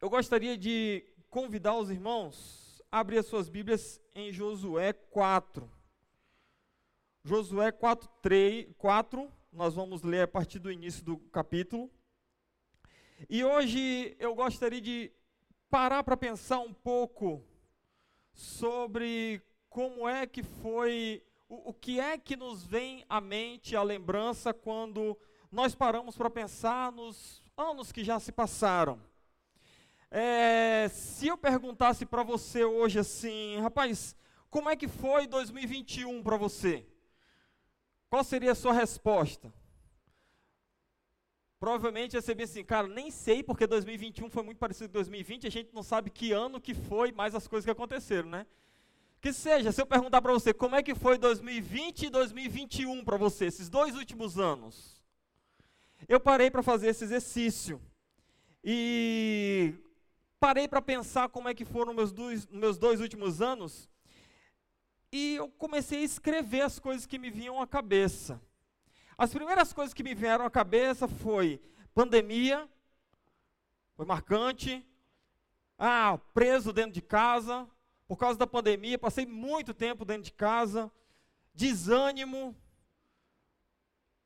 eu gostaria de convidar os irmãos a abrir as suas Bíblias em Josué 4. Josué 4, 3, 4, nós vamos ler a partir do início do capítulo. E hoje eu gostaria de parar para pensar um pouco sobre como é que foi, o, o que é que nos vem à mente, a lembrança, quando nós paramos para pensar nos anos que já se passaram. É, se eu perguntasse para você hoje assim, rapaz, como é que foi 2021 para você? Qual seria a sua resposta? Provavelmente ia ser bem assim, cara, nem sei porque 2021 foi muito parecido com 2020, a gente não sabe que ano que foi, mais as coisas que aconteceram, né? Que seja, se eu perguntar para você, como é que foi 2020 e 2021 para você, esses dois últimos anos? Eu parei para fazer esse exercício. E parei para pensar como é que foram meus dois, meus dois últimos anos. E eu comecei a escrever as coisas que me vinham à cabeça. As primeiras coisas que me vieram à cabeça foi pandemia, foi marcante. Ah, preso dentro de casa, por causa da pandemia, passei muito tempo dentro de casa. Desânimo,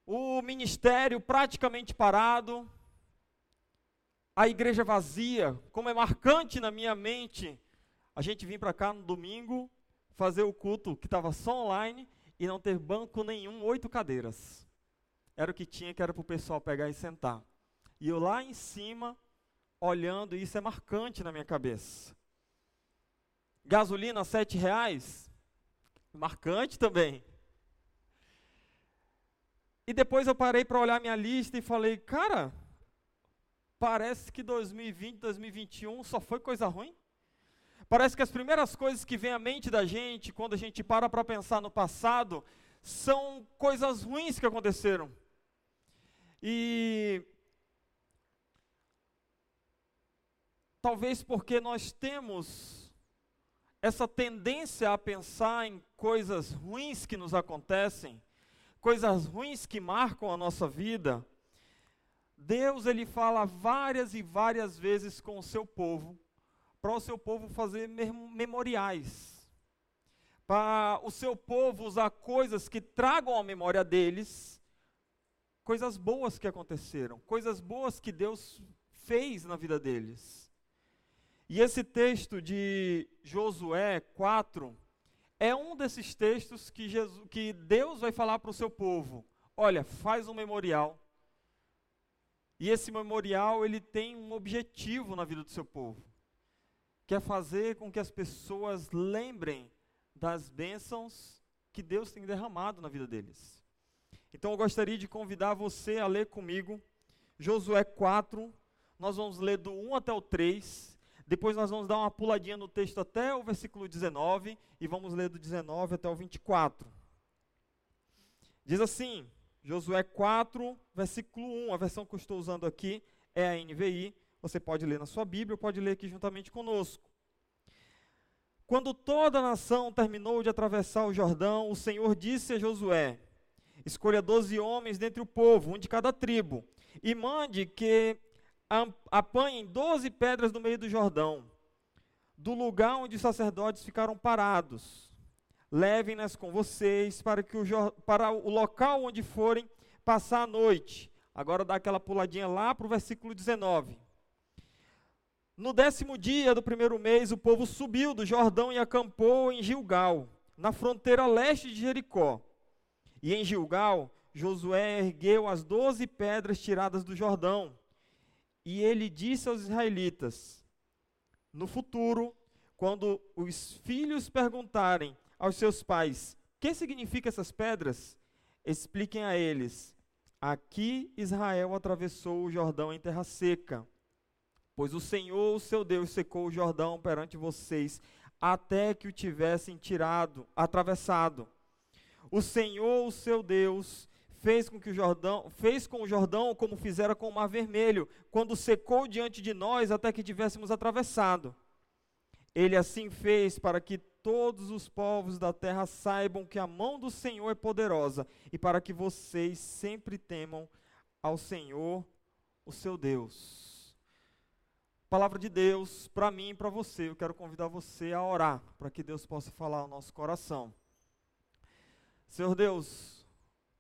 o ministério praticamente parado, a igreja vazia, como é marcante na minha mente, a gente vir para cá no domingo, fazer o culto que estava só online e não ter banco nenhum, oito cadeiras era o que tinha, que era para o pessoal pegar e sentar. E eu lá em cima, olhando, e isso é marcante na minha cabeça. Gasolina, sete reais, marcante também. E depois eu parei para olhar minha lista e falei, cara, parece que 2020, 2021 só foi coisa ruim. Parece que as primeiras coisas que vêm à mente da gente, quando a gente para para pensar no passado, são coisas ruins que aconteceram. E talvez porque nós temos essa tendência a pensar em coisas ruins que nos acontecem, coisas ruins que marcam a nossa vida, Deus ele fala várias e várias vezes com o seu povo, para o seu povo fazer memoriais, para o seu povo usar coisas que tragam a memória deles coisas boas que aconteceram, coisas boas que Deus fez na vida deles. E esse texto de Josué 4 é um desses textos que, Jesus, que Deus vai falar para o seu povo: olha, faz um memorial. E esse memorial ele tem um objetivo na vida do seu povo, que é fazer com que as pessoas lembrem das bênçãos que Deus tem derramado na vida deles. Então eu gostaria de convidar você a ler comigo Josué 4. Nós vamos ler do 1 até o 3. Depois nós vamos dar uma puladinha no texto até o versículo 19 e vamos ler do 19 até o 24. Diz assim, Josué 4, versículo 1, a versão que eu estou usando aqui é a NVI. Você pode ler na sua Bíblia ou pode ler aqui juntamente conosco. Quando toda a nação terminou de atravessar o Jordão, o Senhor disse a Josué: Escolha doze homens dentre o povo, um de cada tribo, e mande que apanhem doze pedras no meio do Jordão, do lugar onde os sacerdotes ficaram parados. Levem-nas com vocês para, que o, para o local onde forem passar a noite. Agora dá aquela puladinha lá para o versículo 19. No décimo dia do primeiro mês, o povo subiu do Jordão e acampou em Gilgal, na fronteira leste de Jericó. E em Gilgal, Josué ergueu as doze pedras tiradas do Jordão. E ele disse aos israelitas: No futuro, quando os filhos perguntarem aos seus pais: Que significam essas pedras? Expliquem a eles: Aqui Israel atravessou o Jordão em terra seca. Pois o Senhor, o seu Deus, secou o Jordão perante vocês, até que o tivessem tirado, atravessado. O Senhor, o seu Deus, fez com que o Jordão, fez com o Jordão como fizera com o Mar Vermelho, quando secou diante de nós até que tivéssemos atravessado. Ele assim fez para que todos os povos da terra saibam que a mão do Senhor é poderosa e para que vocês sempre temam ao Senhor, o seu Deus. palavra de Deus para mim e para você. Eu quero convidar você a orar para que Deus possa falar ao nosso coração. Senhor Deus,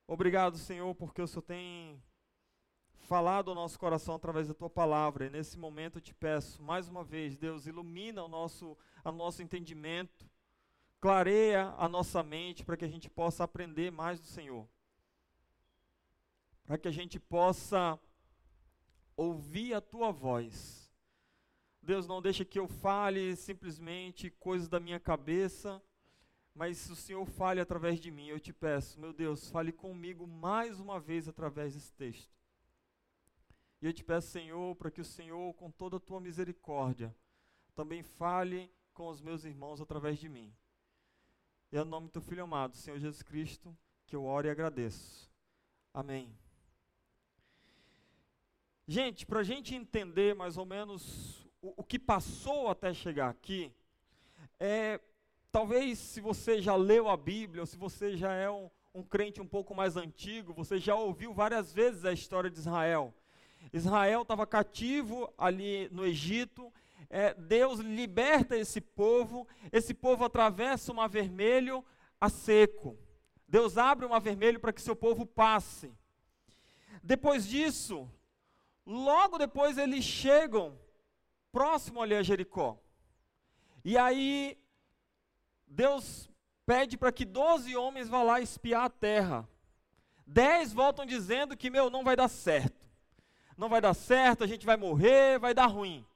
obrigado, Senhor, porque o Senhor tem falado ao nosso coração através da tua palavra. E nesse momento eu te peço, mais uma vez, Deus, ilumina o nosso, o nosso entendimento, clareia a nossa mente para que a gente possa aprender mais do Senhor. Para que a gente possa ouvir a tua voz. Deus, não deixa que eu fale simplesmente coisas da minha cabeça, mas o Senhor fale através de mim. Eu te peço, meu Deus, fale comigo mais uma vez através desse texto. E eu te peço, Senhor, para que o Senhor, com toda a tua misericórdia, também fale com os meus irmãos através de mim. E é o nome do teu filho amado, Senhor Jesus Cristo, que eu oro e agradeço. Amém. Gente, para a gente entender mais ou menos o, o que passou até chegar aqui, é, Talvez se você já leu a Bíblia, ou se você já é um, um crente um pouco mais antigo, você já ouviu várias vezes a história de Israel. Israel estava cativo ali no Egito, é, Deus liberta esse povo, esse povo atravessa o mar vermelho a seco. Deus abre o mar vermelho para que seu povo passe. Depois disso, logo depois eles chegam próximo ali a Jericó. E aí Deus pede para que 12 homens vá lá espiar a terra. Dez voltam dizendo que, meu, não vai dar certo. Não vai dar certo, a gente vai morrer, vai dar ruim.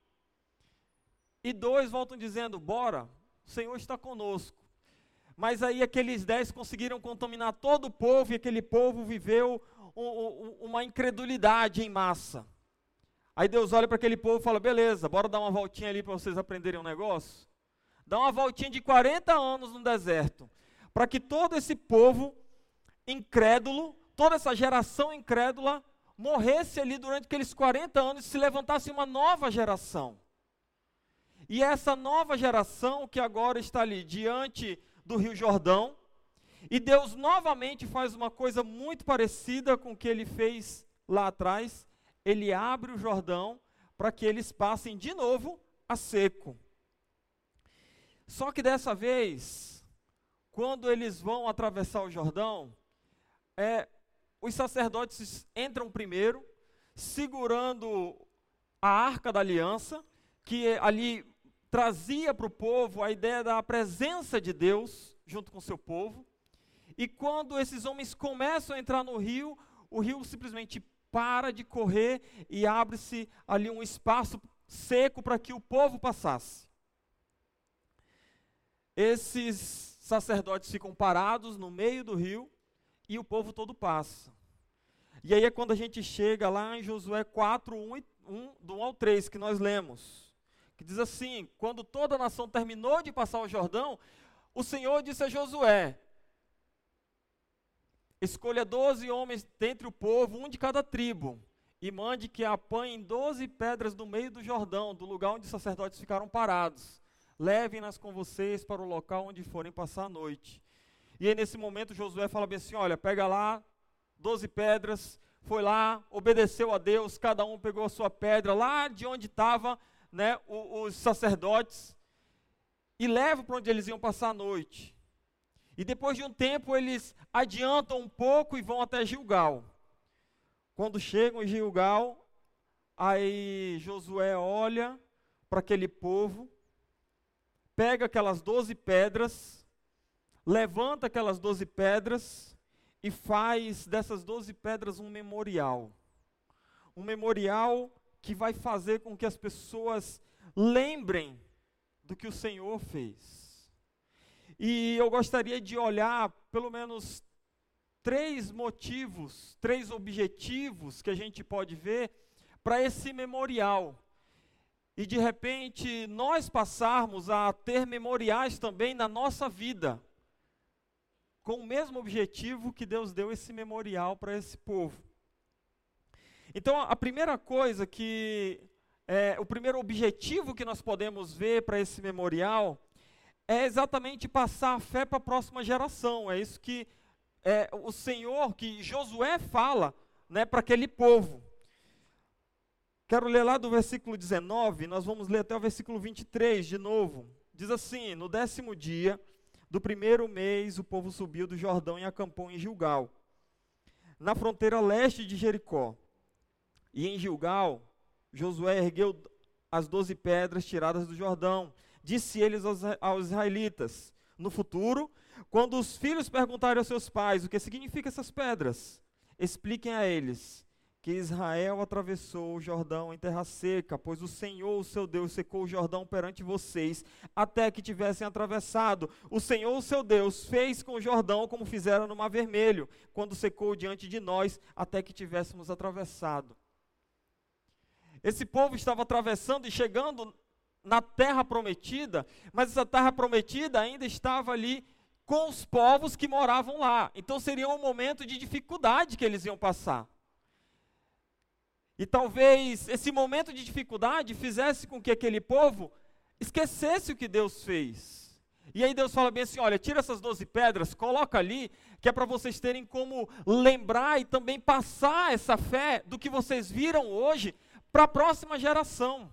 E dois voltam dizendo, bora, o Senhor está conosco. Mas aí aqueles dez conseguiram contaminar todo o povo e aquele povo viveu uma incredulidade em massa. Aí Deus olha para aquele povo e fala: beleza, bora dar uma voltinha ali para vocês aprenderem um negócio dá uma voltinha de 40 anos no deserto, para que todo esse povo incrédulo, toda essa geração incrédula, morresse ali durante aqueles 40 anos e se levantasse uma nova geração. E essa nova geração que agora está ali diante do Rio Jordão, e Deus novamente faz uma coisa muito parecida com o que ele fez lá atrás, ele abre o Jordão para que eles passem de novo a seco. Só que dessa vez, quando eles vão atravessar o Jordão, é, os sacerdotes entram primeiro, segurando a arca da aliança, que ali trazia para o povo a ideia da presença de Deus junto com o seu povo. E quando esses homens começam a entrar no rio, o rio simplesmente para de correr e abre-se ali um espaço seco para que o povo passasse esses sacerdotes ficam parados no meio do rio e o povo todo passa. E aí é quando a gente chega lá em Josué 4, 1, 1 do 1 ao 3, que nós lemos, que diz assim: Quando toda a nação terminou de passar o Jordão, o Senhor disse a Josué: Escolha doze homens dentre o povo, um de cada tribo, e mande que apanhem doze pedras do meio do Jordão, do lugar onde os sacerdotes ficaram parados levem-nas com vocês para o local onde forem passar a noite. E aí, nesse momento, Josué fala bem assim: olha, pega lá, doze pedras, foi lá, obedeceu a Deus, cada um pegou a sua pedra lá de onde estavam né, os, sacerdotes e leva para onde eles iam passar a noite. E depois de um tempo, eles adiantam um pouco e vão até Gilgal. Quando chegam em Gilgal, aí Josué olha para aquele povo pega aquelas doze pedras, levanta aquelas doze pedras e faz dessas doze pedras um memorial. Um memorial que vai fazer com que as pessoas lembrem do que o Senhor fez. E eu gostaria de olhar pelo menos três motivos, três objetivos que a gente pode ver para esse memorial e de repente nós passarmos a ter memoriais também na nossa vida, com o mesmo objetivo que Deus deu esse memorial para esse povo. Então, a primeira coisa que, é, o primeiro objetivo que nós podemos ver para esse memorial é exatamente passar a fé para a próxima geração. É isso que é, o Senhor, que Josué fala né, para aquele povo. Quero ler lá do versículo 19, nós vamos ler até o versículo 23 de novo. Diz assim: No décimo dia do primeiro mês, o povo subiu do Jordão e acampou em Gilgal, na fronteira leste de Jericó. E em Gilgal, Josué ergueu as doze pedras tiradas do Jordão. Disse eles aos, aos israelitas: No futuro, quando os filhos perguntarem aos seus pais o que significam essas pedras, expliquem a eles que Israel atravessou o Jordão em terra seca, pois o Senhor, o seu Deus, secou o Jordão perante vocês, até que tivessem atravessado. O Senhor, o seu Deus, fez com o Jordão como fizeram no Mar Vermelho, quando secou diante de nós, até que tivéssemos atravessado. Esse povo estava atravessando e chegando na terra prometida, mas essa terra prometida ainda estava ali com os povos que moravam lá. Então seria um momento de dificuldade que eles iam passar. E talvez esse momento de dificuldade fizesse com que aquele povo esquecesse o que Deus fez. E aí Deus fala bem assim: olha, tira essas doze pedras, coloca ali, que é para vocês terem como lembrar e também passar essa fé do que vocês viram hoje para a próxima geração.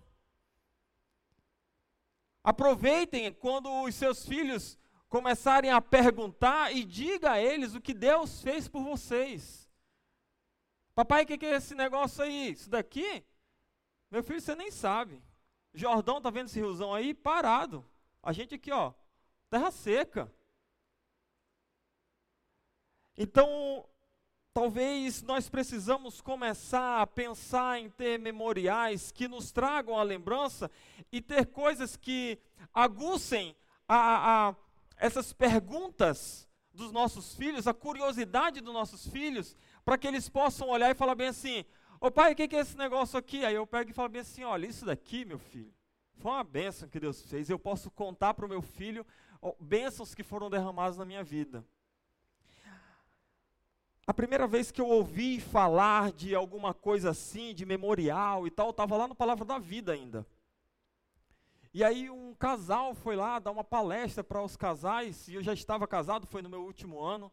Aproveitem quando os seus filhos começarem a perguntar e diga a eles o que Deus fez por vocês. Papai, o que, que é esse negócio aí? Isso daqui? Meu filho, você nem sabe. Jordão, tá vendo esse riozão aí? Parado. A gente aqui, ó, terra seca. Então, talvez nós precisamos começar a pensar em ter memoriais que nos tragam a lembrança e ter coisas que aguçem a, a, essas perguntas dos nossos filhos, a curiosidade dos nossos filhos, para que eles possam olhar e falar bem assim: Ô pai, o que, que é esse negócio aqui? Aí eu pego e falo bem assim: olha, isso daqui, meu filho, foi uma bênção que Deus fez. Eu posso contar para o meu filho bênçãos que foram derramadas na minha vida. A primeira vez que eu ouvi falar de alguma coisa assim, de memorial e tal, estava lá no Palavra da Vida ainda. E aí um casal foi lá dar uma palestra para os casais, e eu já estava casado, foi no meu último ano,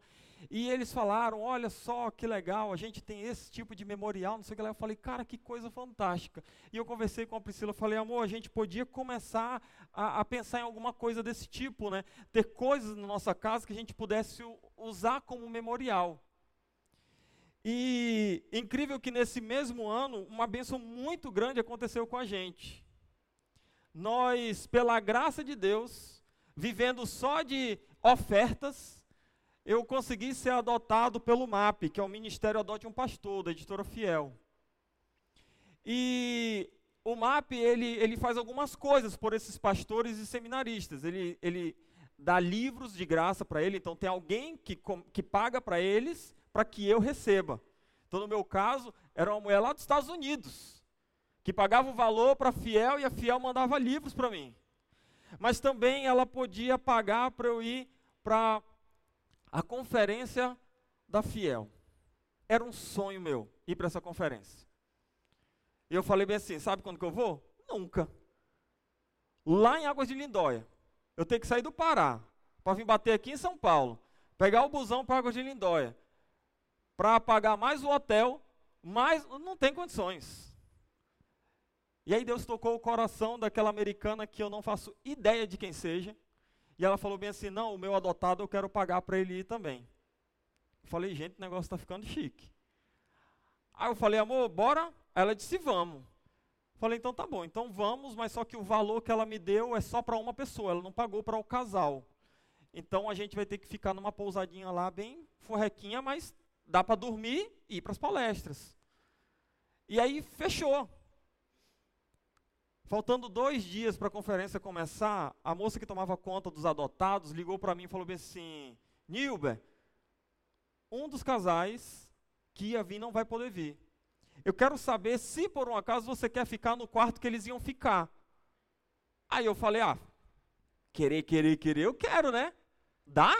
e eles falaram: olha só que legal, a gente tem esse tipo de memorial, não sei o que lá. Eu falei, cara, que coisa fantástica. E eu conversei com a Priscila, falei, amor, a gente podia começar a, a, pensar em alguma coisa desse tipo, né? Ter coisas na nossa casa que a gente pudesse usar como memorial. E incrível que nesse mesmo ano, uma bênção muito grande aconteceu com a gente. Nós, pela graça de Deus, vivendo só de ofertas, eu consegui ser adotado pelo MAP, que é o Ministério Adote um Pastor, da editora Fiel. E o MAP, ele, ele faz algumas coisas por esses pastores e seminaristas. Ele, ele dá livros de graça para ele, então tem alguém que, que paga para eles para que eu receba. Então, no meu caso, era uma mulher lá dos Estados Unidos, que pagava o valor para a Fiel e a Fiel mandava livros para mim. Mas também ela podia pagar para eu ir para a conferência da Fiel. Era um sonho meu ir para essa conferência. E eu falei bem assim: sabe quando que eu vou? Nunca. Lá em Águas de Lindóia. Eu tenho que sair do Pará para vir bater aqui em São Paulo, pegar o busão para Águas de Lindóia, para pagar mais o hotel, mas não tem condições. E aí Deus tocou o coração daquela americana que eu não faço ideia de quem seja. E ela falou bem assim: não, o meu adotado eu quero pagar para ele ir também. Eu falei, gente, o negócio está ficando chique. Aí eu falei, amor, bora? Ela disse, vamos. Falei, então tá bom, então vamos, mas só que o valor que ela me deu é só para uma pessoa, ela não pagou para o casal. Então a gente vai ter que ficar numa pousadinha lá, bem forrequinha, mas dá para dormir e ir para as palestras. E aí fechou. Faltando dois dias para a conferência começar, a moça que tomava conta dos adotados ligou para mim e falou bem assim: Nilber, um dos casais que ia vir não vai poder vir. Eu quero saber se por um acaso você quer ficar no quarto que eles iam ficar. Aí eu falei: ah, querer, querer, querer, eu quero, né? Dá?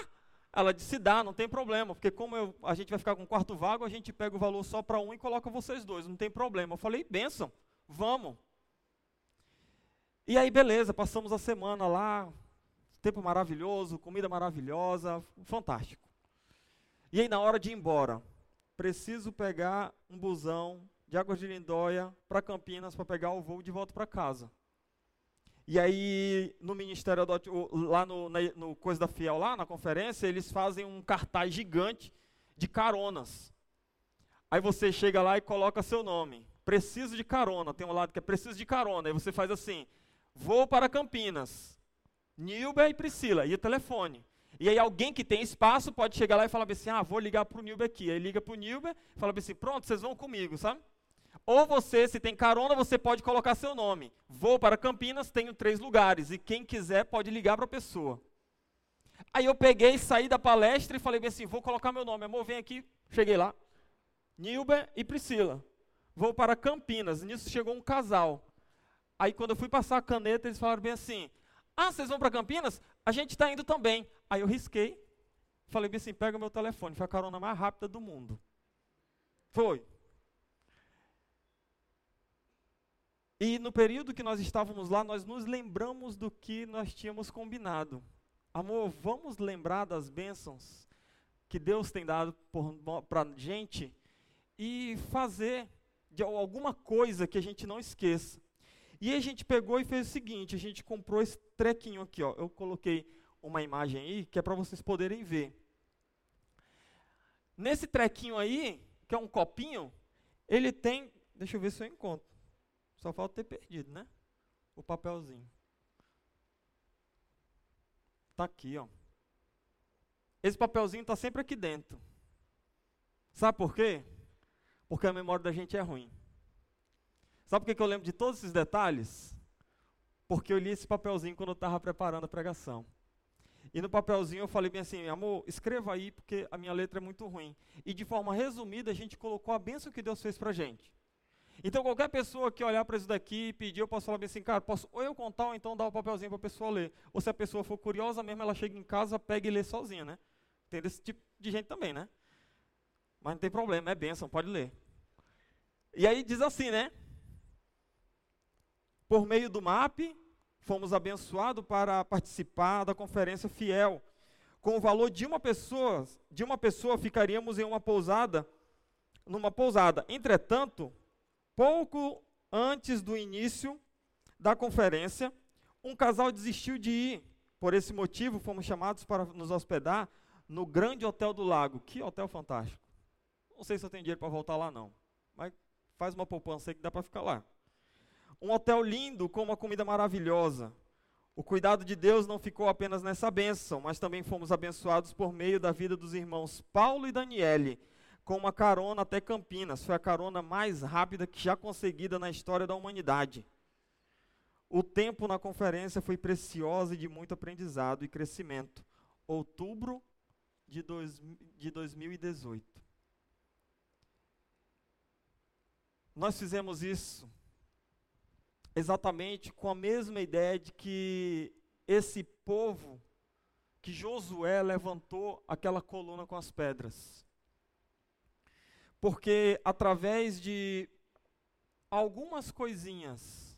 Ela disse: dá, não tem problema, porque como eu, a gente vai ficar com um quarto vago, a gente pega o valor só para um e coloca vocês dois, não tem problema. Eu falei: benção, vamos. E aí, beleza, passamos a semana lá, tempo maravilhoso, comida maravilhosa, fantástico. E aí, na hora de ir embora, preciso pegar um busão de Águas de Lindóia para Campinas para pegar o voo de volta para casa. E aí, no Ministério do, lá no, na, no Coisa da Fiel, lá na conferência, eles fazem um cartaz gigante de caronas. Aí você chega lá e coloca seu nome. Preciso de carona. Tem um lado que é preciso de carona. Aí você faz assim: vou para Campinas. Nilber e Priscila. E o telefone. E aí alguém que tem espaço pode chegar lá e falar assim: ah, vou ligar para o Nilber aqui. Aí liga para o Nilber e fala assim: pronto, vocês vão comigo, sabe? Ou você, se tem carona, você pode colocar seu nome. Vou para Campinas, tenho três lugares. E quem quiser pode ligar para a pessoa. Aí eu peguei, saí da palestra e falei assim: vou colocar meu nome. Amor, vem aqui. Cheguei lá. Nilber e Priscila. Vou para Campinas. Nisso chegou um casal. Aí quando eu fui passar a caneta, eles falaram bem assim: Ah, vocês vão para Campinas? A gente está indo também. Aí eu risquei. Falei bem assim: pega meu telefone. Foi a carona mais rápida do mundo. Foi. E no período que nós estávamos lá, nós nos lembramos do que nós tínhamos combinado. Amor, vamos lembrar das bênçãos que Deus tem dado para a gente e fazer de alguma coisa que a gente não esqueça. E a gente pegou e fez o seguinte: a gente comprou esse trequinho aqui, ó. Eu coloquei uma imagem aí que é para vocês poderem ver. Nesse trequinho aí, que é um copinho, ele tem, deixa eu ver se eu encontro. Só falta ter perdido, né? O papelzinho. Tá aqui, ó. Esse papelzinho está sempre aqui dentro. Sabe por quê? Porque a memória da gente é ruim. Sabe por que eu lembro de todos esses detalhes? Porque eu li esse papelzinho quando eu estava preparando a pregação. E no papelzinho eu falei bem assim, amor, escreva aí porque a minha letra é muito ruim. E de forma resumida a gente colocou a bênção que Deus fez pra gente. Então, qualquer pessoa que olhar para isso daqui e pedir, eu posso falar bem assim, cara, posso ou eu contar ou então dar o um papelzinho para a pessoa ler. Ou se a pessoa for curiosa mesmo, ela chega em casa, pega e lê sozinha, né? Tem desse tipo de gente também, né? Mas não tem problema, é bênção, pode ler. E aí diz assim, né? Por meio do MAP, fomos abençoados para participar da conferência fiel. Com o valor de uma pessoa, de uma pessoa ficaríamos em uma pousada, numa pousada. Entretanto, Pouco antes do início da conferência, um casal desistiu de ir. Por esse motivo, fomos chamados para nos hospedar no Grande Hotel do Lago. Que hotel fantástico. Não sei se eu tenho dinheiro para voltar lá, não. Mas faz uma poupança aí que dá para ficar lá. Um hotel lindo, com uma comida maravilhosa. O cuidado de Deus não ficou apenas nessa bênção, mas também fomos abençoados por meio da vida dos irmãos Paulo e Daniele, com uma carona até Campinas. Foi a carona mais rápida que já conseguida na história da humanidade. O tempo na conferência foi precioso e de muito aprendizado e crescimento. Outubro de, dois, de 2018. Nós fizemos isso exatamente com a mesma ideia de que esse povo, que Josué levantou aquela coluna com as pedras porque através de algumas coisinhas,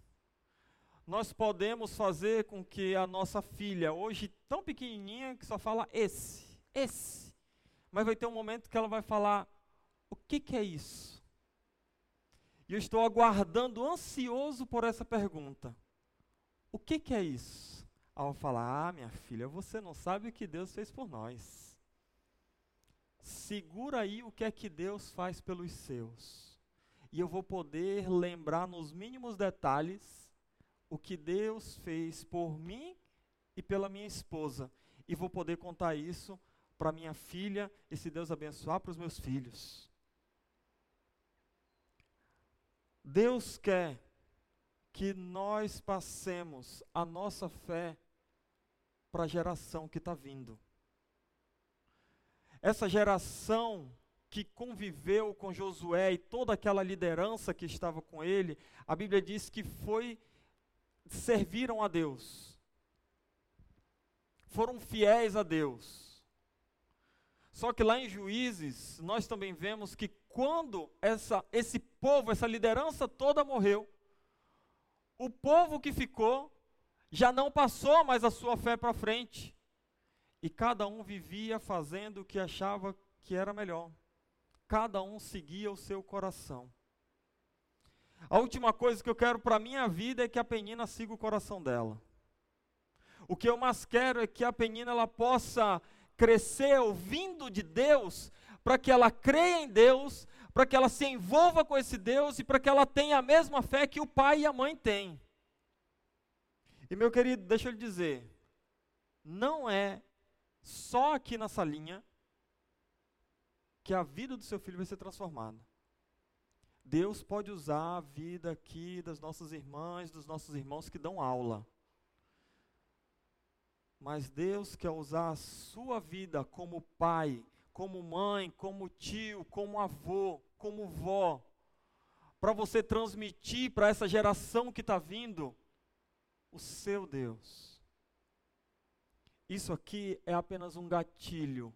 nós podemos fazer com que a nossa filha, hoje tão pequenininha, que só fala esse, esse, mas vai ter um momento que ela vai falar: o que, que é isso? E eu estou aguardando, ansioso por essa pergunta: o que, que é isso? Ao falar: ah, minha filha, você não sabe o que Deus fez por nós segura aí o que é que Deus faz pelos seus. E eu vou poder lembrar nos mínimos detalhes o que Deus fez por mim e pela minha esposa. E vou poder contar isso para minha filha e, se Deus abençoar, para os meus filhos. Deus quer que nós passemos a nossa fé para a geração que está vindo essa geração que conviveu com Josué e toda aquela liderança que estava com ele, a Bíblia diz que foi serviram a Deus. Foram fiéis a Deus. Só que lá em Juízes, nós também vemos que quando essa, esse povo, essa liderança toda morreu, o povo que ficou já não passou mais a sua fé para frente. E cada um vivia fazendo o que achava que era melhor. Cada um seguia o seu coração. A última coisa que eu quero para a minha vida é que a Penina siga o coração dela. O que eu mais quero é que a Penina ela possa crescer ouvindo de Deus, para que ela creia em Deus, para que ela se envolva com esse Deus e para que ela tenha a mesma fé que o pai e a mãe têm. E meu querido, deixa eu lhe dizer, não é só aqui na salinha que a vida do seu filho vai ser transformada. Deus pode usar a vida aqui das nossas irmãs, dos nossos irmãos que dão aula. Mas Deus quer usar a sua vida como pai, como mãe, como tio, como avô, como vó, para você transmitir para essa geração que está vindo o seu Deus. Isso aqui é apenas um gatilho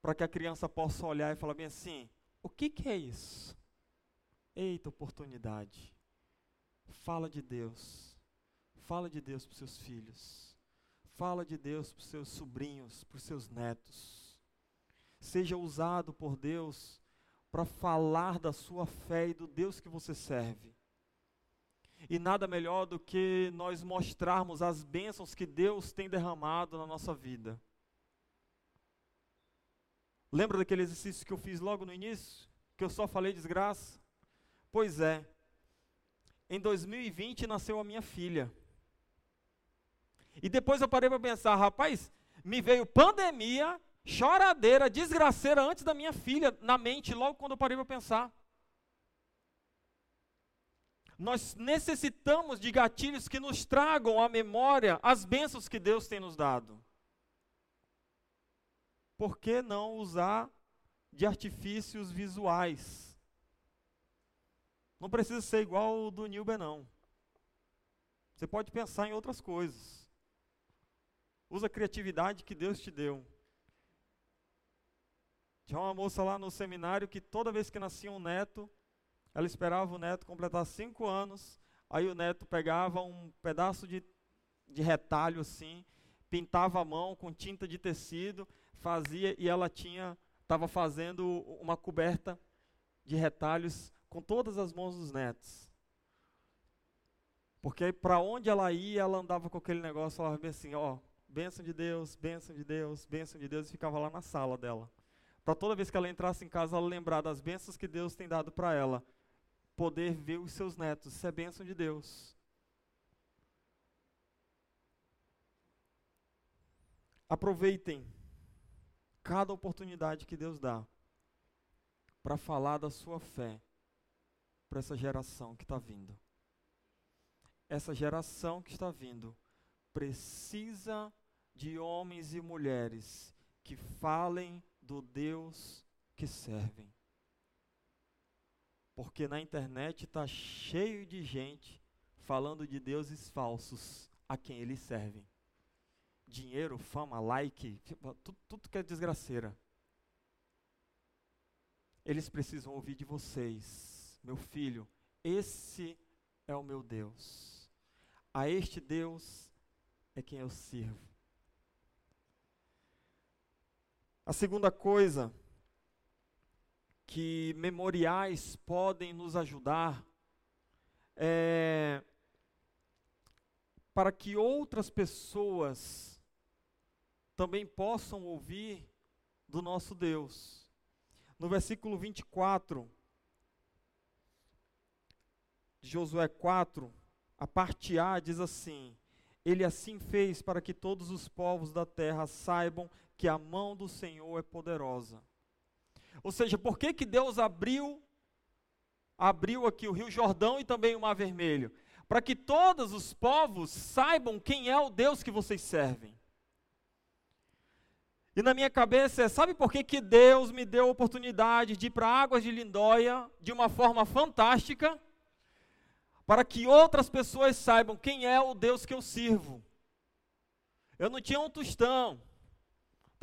para que a criança possa olhar e falar bem assim: o que, que é isso? Eita oportunidade. Fala de Deus. Fala de Deus para seus filhos. Fala de Deus para seus sobrinhos, para seus netos. Seja usado por Deus para falar da sua fé e do Deus que você serve. E nada melhor do que nós mostrarmos as bênçãos que Deus tem derramado na nossa vida. Lembra daquele exercício que eu fiz logo no início? Que eu só falei desgraça? Pois é. Em 2020 nasceu a minha filha. E depois eu parei para pensar, rapaz, me veio pandemia, choradeira, desgraceira antes da minha filha na mente, logo quando eu parei para pensar. Nós necessitamos de gatilhos que nos tragam à memória as bênçãos que Deus tem nos dado. Por que não usar de artifícios visuais? Não precisa ser igual o do Nilber, não. Você pode pensar em outras coisas. Usa a criatividade que Deus te deu. Tinha uma moça lá no seminário que toda vez que nascia um neto, ela esperava o neto completar cinco anos, aí o neto pegava um pedaço de, de retalho assim, pintava a mão com tinta de tecido, fazia e ela tinha, estava fazendo uma coberta de retalhos com todas as mãos dos netos. Porque para onde ela ia, ela andava com aquele negócio, falava bem assim, ó, bênção de Deus, bênção de Deus, bênção de Deus, e ficava lá na sala dela. Para toda vez que ela entrasse em casa, ela lembrar das bênçãos que Deus tem dado para ela. Poder ver os seus netos, isso é bênção de Deus. Aproveitem cada oportunidade que Deus dá para falar da sua fé para essa geração que está vindo. Essa geração que está vindo precisa de homens e mulheres que falem do Deus que servem. Porque na internet está cheio de gente falando de deuses falsos a quem eles servem. Dinheiro, fama, like, tudo, tudo que é desgraceira. Eles precisam ouvir de vocês, meu filho, esse é o meu Deus. A este Deus é quem eu sirvo. A segunda coisa que memoriais podem nos ajudar é para que outras pessoas também possam ouvir do nosso Deus. No versículo 24 de Josué 4, a parte A diz assim: Ele assim fez para que todos os povos da terra saibam que a mão do Senhor é poderosa. Ou seja, por que, que Deus abriu abriu aqui o Rio Jordão e também o Mar Vermelho? Para que todos os povos saibam quem é o Deus que vocês servem. E na minha cabeça é, sabe por que, que Deus me deu a oportunidade de ir para Águas de Lindóia de uma forma fantástica? Para que outras pessoas saibam quem é o Deus que eu sirvo. Eu não tinha um tostão,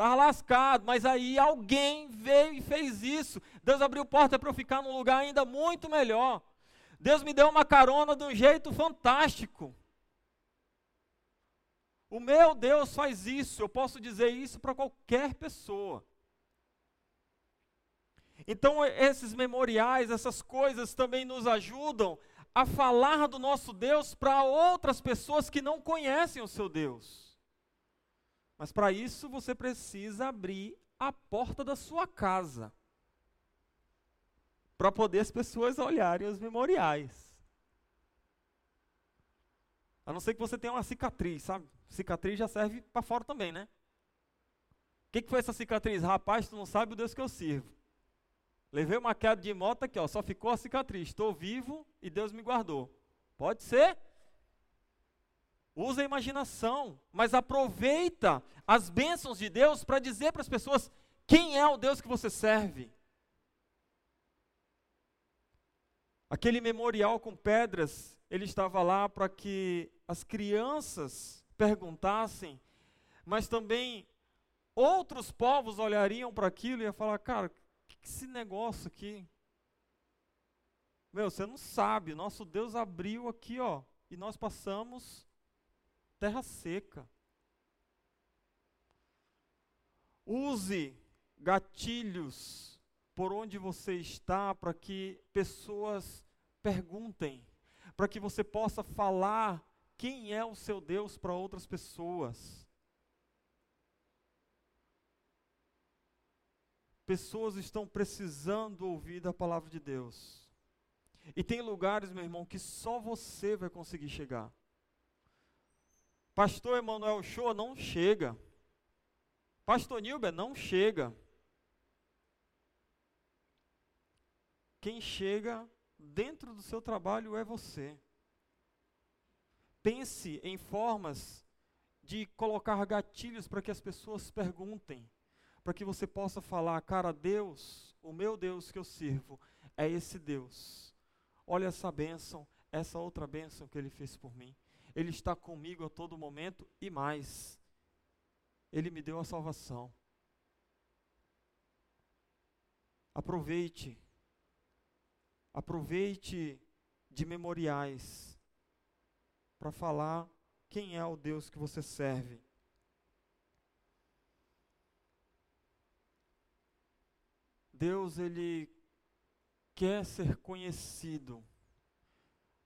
Estava lascado, mas aí alguém veio e fez isso. Deus abriu porta para eu ficar num lugar ainda muito melhor. Deus me deu uma carona de um jeito fantástico. O meu Deus faz isso, eu posso dizer isso para qualquer pessoa. Então, esses memoriais, essas coisas também nos ajudam a falar do nosso Deus para outras pessoas que não conhecem o seu Deus. Mas para isso você precisa abrir a porta da sua casa para poder as pessoas olharem os memoriais. A não ser que você tenha uma cicatriz, sabe? Cicatriz já serve para fora também, né? O que, que foi essa cicatriz? Rapaz, tu não sabe o Deus que eu sirvo. Levei uma queda de moto aqui, ó, só ficou a cicatriz. Estou vivo e Deus me guardou. Pode ser? Usa a imaginação, mas aproveita as bênçãos de Deus para dizer para as pessoas quem é o Deus que você serve. Aquele memorial com pedras, ele estava lá para que as crianças perguntassem, mas também outros povos olhariam para aquilo e iam falar: cara, que esse negócio aqui? Meu, você não sabe, nosso Deus abriu aqui, ó, e nós passamos terra seca. Use gatilhos por onde você está para que pessoas perguntem, para que você possa falar quem é o seu Deus para outras pessoas. Pessoas estão precisando ouvir da palavra de Deus. E tem lugares, meu irmão, que só você vai conseguir chegar. Pastor Emanuel Shoa não chega. Pastor Nilber não chega. Quem chega dentro do seu trabalho é você. Pense em formas de colocar gatilhos para que as pessoas perguntem para que você possa falar, cara, Deus, o meu Deus que eu sirvo, é esse Deus. Olha essa bênção, essa outra bênção que Ele fez por mim. Ele está comigo a todo momento e mais, Ele me deu a salvação. Aproveite, aproveite de memoriais para falar quem é o Deus que você serve. Deus ele quer ser conhecido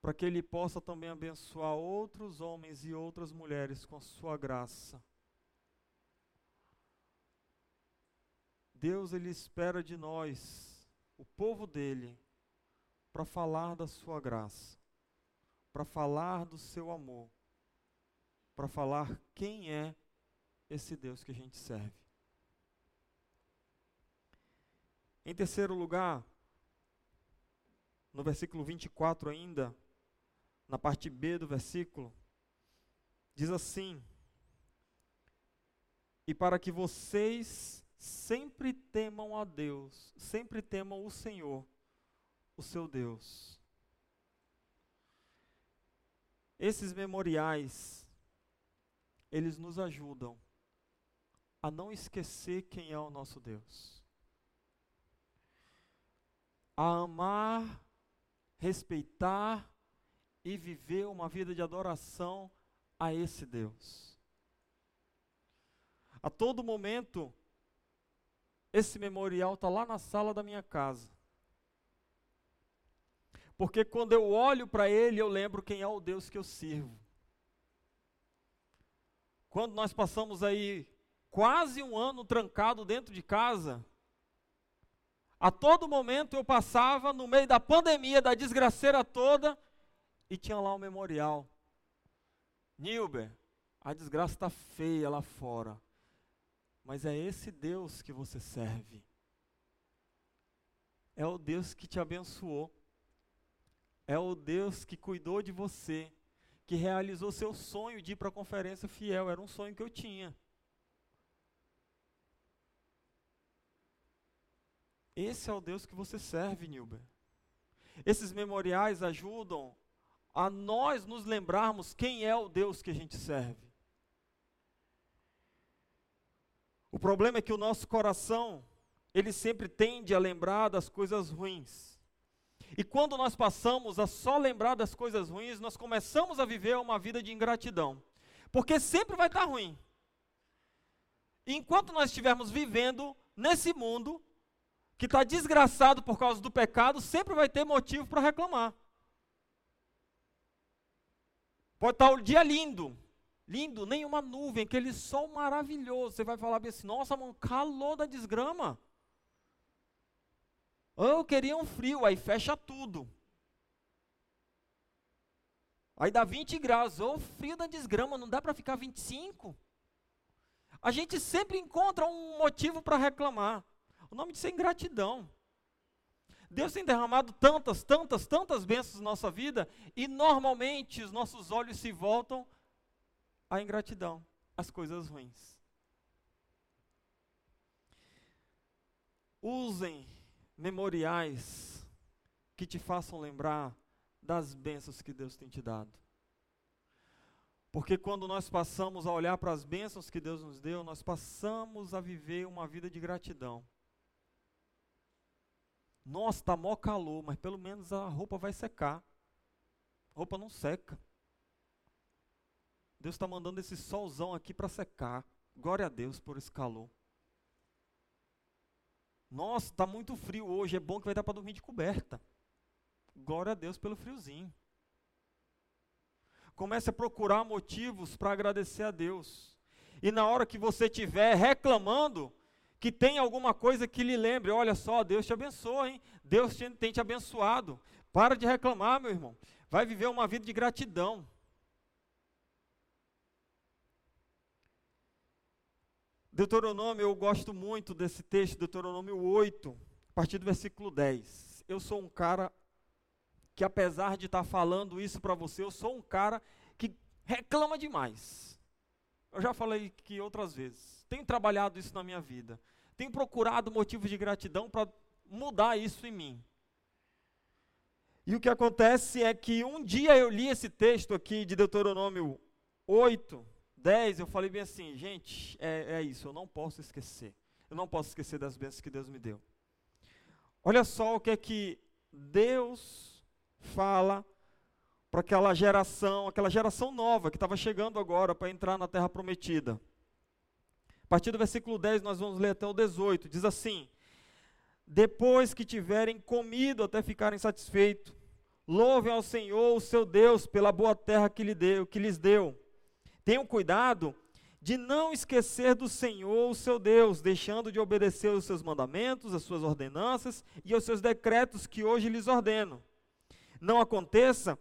para que ele possa também abençoar outros homens e outras mulheres com a sua graça. Deus ele espera de nós, o povo dele, para falar da sua graça, para falar do seu amor, para falar quem é esse Deus que a gente serve. Em terceiro lugar, no versículo 24 ainda, na parte B do versículo, diz assim: E para que vocês sempre temam a Deus, sempre temam o Senhor, o seu Deus. Esses memoriais, eles nos ajudam a não esquecer quem é o nosso Deus a amar, respeitar e viver uma vida de adoração a esse Deus. A todo momento, esse memorial está lá na sala da minha casa. Porque quando eu olho para ele, eu lembro quem é o Deus que eu sirvo. Quando nós passamos aí quase um ano trancado dentro de casa, a todo momento eu passava no meio da pandemia, da desgraceira toda, e tinha lá um memorial. Nilber, a desgraça está feia lá fora. Mas é esse Deus que você serve. É o Deus que te abençoou. É o Deus que cuidou de você, que realizou seu sonho de ir para a conferência fiel. Era um sonho que eu tinha. Esse é o Deus que você serve, Nilber. Esses memoriais ajudam a nós nos lembrarmos quem é o Deus que a gente serve. O problema é que o nosso coração, ele sempre tende a lembrar das coisas ruins. E quando nós passamos a só lembrar das coisas ruins, nós começamos a viver uma vida de ingratidão. Porque sempre vai estar ruim. E enquanto nós estivermos vivendo nesse mundo, que está desgraçado por causa do pecado, sempre vai ter motivo para reclamar. Pode estar o dia lindo, lindo, nenhuma nuvem, aquele sol maravilhoso. Você vai falar bem assim: nossa, mano, calor da desgrama. Eu queria um frio, aí fecha tudo. Aí dá 20 graus, ou frio da desgrama, não dá para ficar 25. A gente sempre encontra um motivo para reclamar. O nome disso é ingratidão. Deus tem derramado tantas, tantas, tantas bênçãos na nossa vida e normalmente os nossos olhos se voltam à ingratidão, às coisas ruins. Usem memoriais que te façam lembrar das bênçãos que Deus tem te dado. Porque quando nós passamos a olhar para as bênçãos que Deus nos deu, nós passamos a viver uma vida de gratidão. Nossa, está mó calor, mas pelo menos a roupa vai secar. A roupa não seca. Deus está mandando esse solzão aqui para secar. Glória a Deus por esse calor. Nossa, está muito frio hoje, é bom que vai dar para dormir de coberta. Glória a Deus pelo friozinho. Comece a procurar motivos para agradecer a Deus. E na hora que você estiver reclamando, que tem alguma coisa que lhe lembre, olha só, Deus te abençoa, hein? Deus tem te abençoado. Para de reclamar, meu irmão. Vai viver uma vida de gratidão. Deuteronômio, eu gosto muito desse texto, Deuteronômio 8, a partir do versículo 10. Eu sou um cara que, apesar de estar falando isso para você, eu sou um cara que reclama demais. Eu já falei aqui outras vezes. Tenho trabalhado isso na minha vida. Tenho procurado motivos de gratidão para mudar isso em mim. E o que acontece é que um dia eu li esse texto aqui de Deuteronômio 8, 10, eu falei bem assim, gente, é, é isso, eu não posso esquecer. Eu não posso esquecer das bênçãos que Deus me deu. Olha só o que é que Deus fala para aquela geração, aquela geração nova que estava chegando agora para entrar na terra prometida. A partir do versículo 10, nós vamos ler até o 18. Diz assim: Depois que tiverem comido até ficarem satisfeitos, louvem ao Senhor, o seu Deus, pela boa terra que, lhe deu, que lhes deu. Tenham cuidado de não esquecer do Senhor, o seu Deus, deixando de obedecer os seus mandamentos, as suas ordenanças e aos seus decretos que hoje lhes ordeno. Não aconteça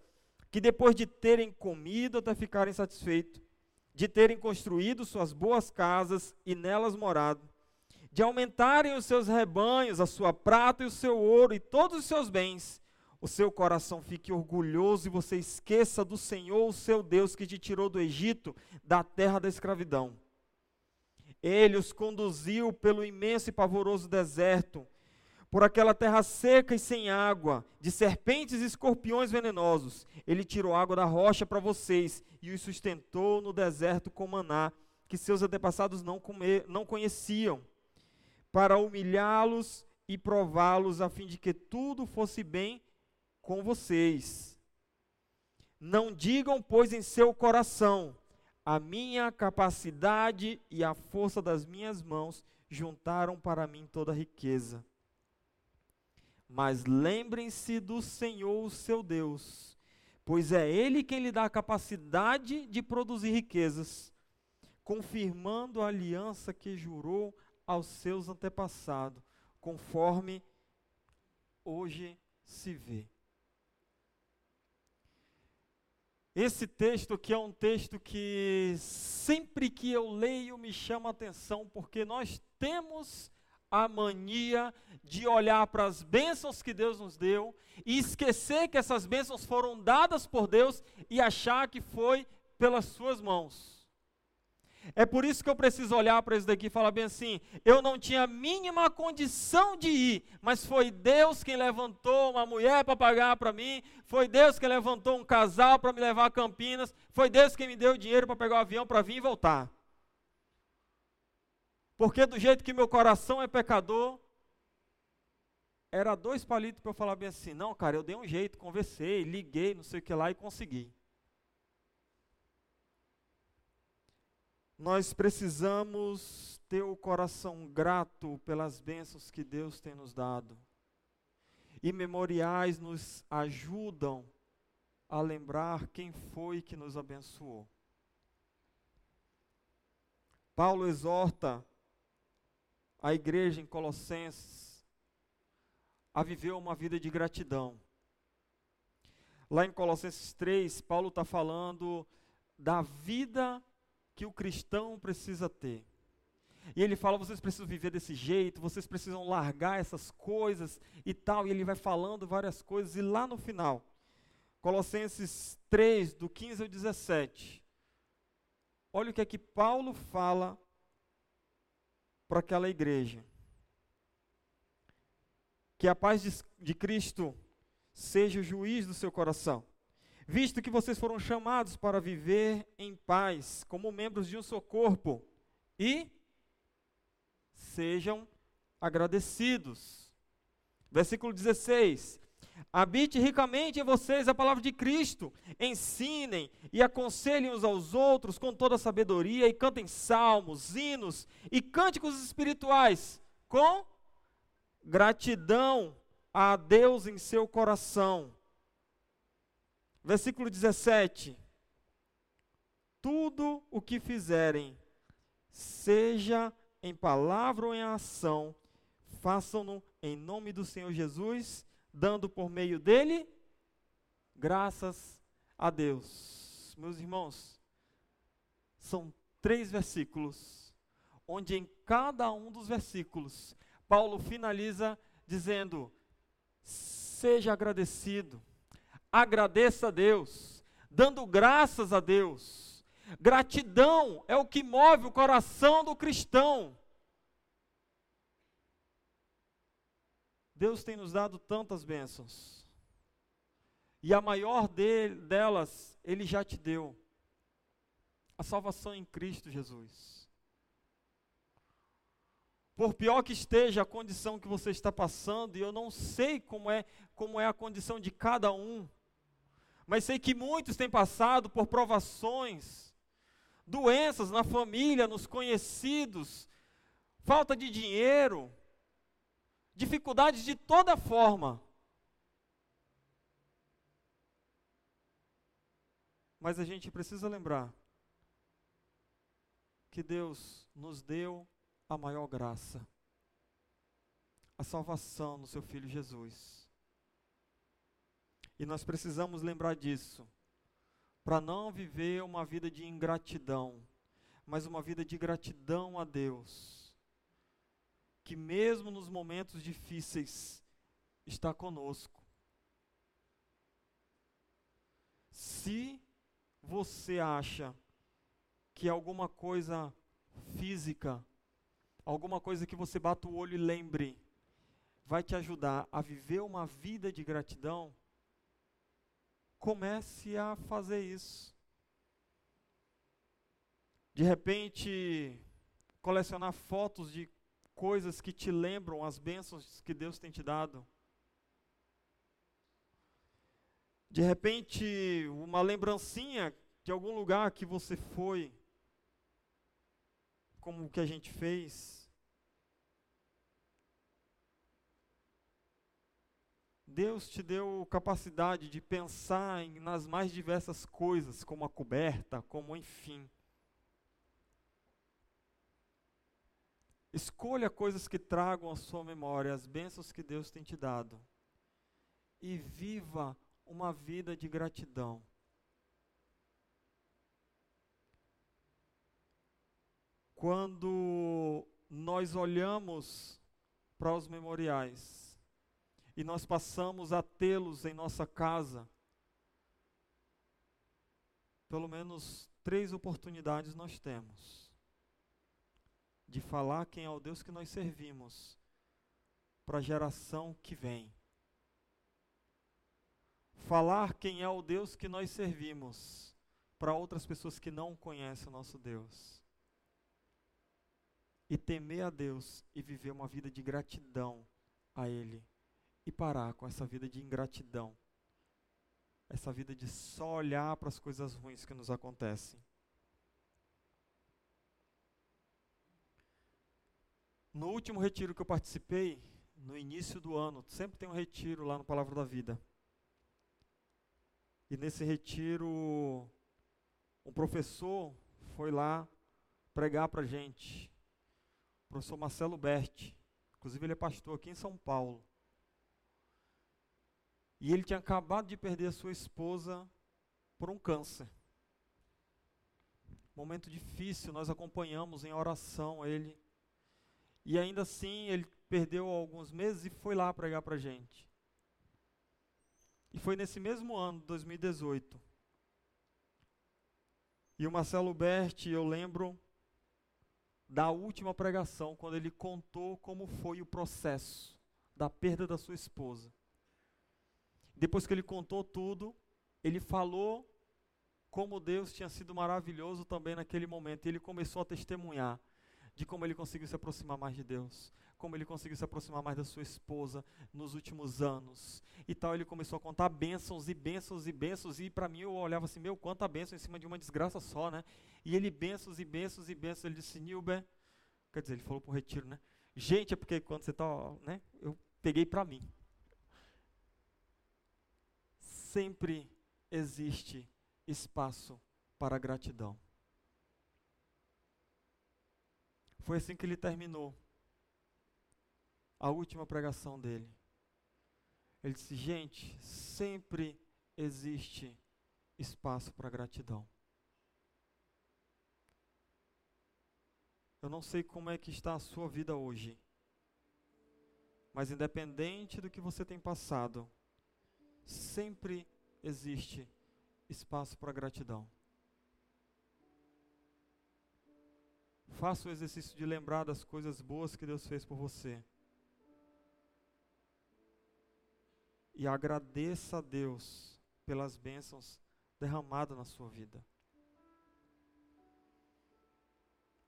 que depois de terem comido até ficarem satisfeitos, de terem construído suas boas casas e nelas morado, de aumentarem os seus rebanhos, a sua prata e o seu ouro e todos os seus bens, o seu coração fique orgulhoso e você esqueça do Senhor, o seu Deus, que te tirou do Egito, da terra da escravidão. Ele os conduziu pelo imenso e pavoroso deserto, por aquela terra seca e sem água, de serpentes e escorpiões venenosos. Ele tirou água da rocha para vocês e os sustentou no deserto com maná, que seus antepassados não, comer, não conheciam, para humilhá-los e prová-los, a fim de que tudo fosse bem com vocês. Não digam, pois, em seu coração: a minha capacidade e a força das minhas mãos juntaram para mim toda a riqueza. Mas lembrem-se do Senhor, o seu Deus, pois é Ele quem lhe dá a capacidade de produzir riquezas, confirmando a aliança que jurou aos seus antepassados, conforme hoje se vê. Esse texto aqui é um texto que sempre que eu leio me chama a atenção, porque nós temos a mania de olhar para as bênçãos que Deus nos deu e esquecer que essas bênçãos foram dadas por Deus e achar que foi pelas suas mãos. É por isso que eu preciso olhar para isso daqui e falar bem assim: eu não tinha a mínima condição de ir, mas foi Deus quem levantou uma mulher para pagar para mim, foi Deus quem levantou um casal para me levar a Campinas, foi Deus quem me deu dinheiro para pegar o avião para vir e voltar. Porque do jeito que meu coração é pecador, era dois palitos para eu falar bem assim, não, cara, eu dei um jeito, conversei, liguei, não sei o que lá e consegui. Nós precisamos ter o coração grato pelas bênçãos que Deus tem nos dado. E memoriais nos ajudam a lembrar quem foi que nos abençoou. Paulo exorta a igreja em Colossenses a viver uma vida de gratidão. Lá em Colossenses 3, Paulo está falando da vida que o cristão precisa ter. E ele fala: vocês precisam viver desse jeito, vocês precisam largar essas coisas e tal. E ele vai falando várias coisas. E lá no final, Colossenses 3, do 15 ao 17, olha o que é que Paulo fala para aquela igreja. Que a paz de, de Cristo seja o juiz do seu coração, visto que vocês foram chamados para viver em paz, como membros de um só corpo, e sejam agradecidos. Versículo 16: Habite ricamente em vocês a palavra de Cristo, ensinem e aconselhem uns aos outros com toda a sabedoria, e cantem salmos, hinos e cânticos espirituais, com gratidão a Deus em seu coração. Versículo 17: Tudo o que fizerem, seja em palavra ou em ação, façam-no em nome do Senhor Jesus, dando por meio dele graças a Deus. Meus irmãos, são três versículos, onde em cada um dos versículos, Paulo finaliza dizendo: seja agradecido, agradeça a Deus, dando graças a Deus Gratidão é o que move o coração do cristão. Deus tem nos dado tantas bênçãos. E a maior de, delas, Ele já te deu. A salvação em Cristo Jesus. Por pior que esteja a condição que você está passando, e eu não sei como é, como é a condição de cada um, mas sei que muitos têm passado por provações, doenças na família, nos conhecidos, falta de dinheiro, dificuldades de toda forma. Mas a gente precisa lembrar que Deus nos deu a maior graça, a salvação no seu Filho Jesus. E nós precisamos lembrar disso para não viver uma vida de ingratidão, mas uma vida de gratidão a Deus, que mesmo nos momentos difíceis está conosco. Se você acha que alguma coisa física, alguma coisa que você bata o olho e lembre, vai te ajudar a viver uma vida de gratidão, comece a fazer isso. De repente, colecionar fotos de coisas que te lembram as bênçãos que Deus tem te dado. De repente, uma lembrancinha de algum lugar que você foi, como o que a gente fez. Deus te deu capacidade de pensar em, nas mais diversas coisas, como a coberta, como enfim. Escolha coisas que tragam à sua memória as bênçãos que Deus tem te dado. E viva uma vida de gratidão. Quando nós olhamos para os memoriais, e nós passamos a tê-los em nossa casa. Pelo menos três oportunidades nós temos de falar quem é o Deus que nós servimos para a geração que vem. Falar quem é o Deus que nós servimos para outras pessoas que não conhecem o nosso Deus. E temer a Deus e viver uma vida de gratidão a Ele e parar com essa vida de ingratidão, essa vida de só olhar para as coisas ruins que nos acontecem. No último retiro que eu participei, no início do ano, sempre tem um retiro lá no Palavra da Vida. E nesse retiro, um professor foi lá pregar para gente. O professor Marcelo Berti. Inclusive, ele é pastor aqui em São Paulo. E ele tinha acabado de perder a sua esposa por um câncer. Momento difícil, nós acompanhamos em oração ele. E ainda assim, ele perdeu alguns meses e foi lá pregar para a gente. E foi nesse mesmo ano, 2018. E o Marcelo Berti, eu lembro da última pregação, quando ele contou como foi o processo da perda da sua esposa. Depois que ele contou tudo, ele falou como Deus tinha sido maravilhoso também naquele momento. E ele começou a testemunhar de como ele conseguiu se aproximar mais de Deus, como ele conseguiu se aproximar mais da sua esposa nos últimos anos. E tal, ele começou a contar bênçãos e bênçãos e bênçãos, e para mim eu olhava assim, meu, quanta bênção em cima de uma desgraça só, né? E ele bênçãos e bênçãos e bênçãos, ele disse, Nilber, quer dizer, ele falou para o retiro, né? Gente, é porque quando você está, né? Eu peguei para mim. Sempre existe espaço para gratidão. Foi assim que ele terminou a última pregação dele. Ele disse: Gente, sempre existe espaço para gratidão. Eu não sei como é que está a sua vida hoje, mas independente do que você tem passado, sempre existe espaço para gratidão. Faça o exercício de lembrar das coisas boas que Deus fez por você. E agradeça a Deus pelas bênçãos derramadas na sua vida.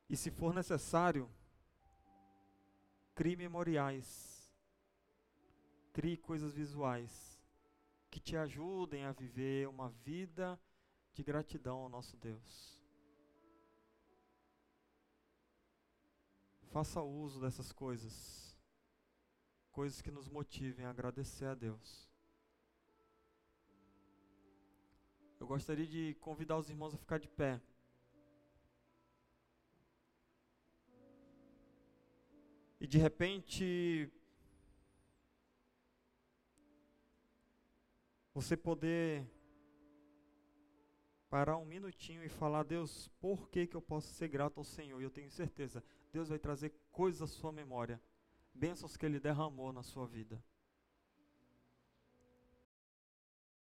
E se for necessário, crie memoriais, crie coisas visuais que te ajudem a viver uma vida de gratidão ao nosso Deus. Faça uso dessas coisas, coisas que nos motivem a agradecer a Deus. Eu gostaria de convidar os irmãos a ficar de pé. E de repente, você poder parar um minutinho e falar, Deus, por que, que eu posso ser grato ao Senhor? E eu tenho certeza, Deus vai trazer coisas à sua memória, bênçãos que Ele derramou na sua vida.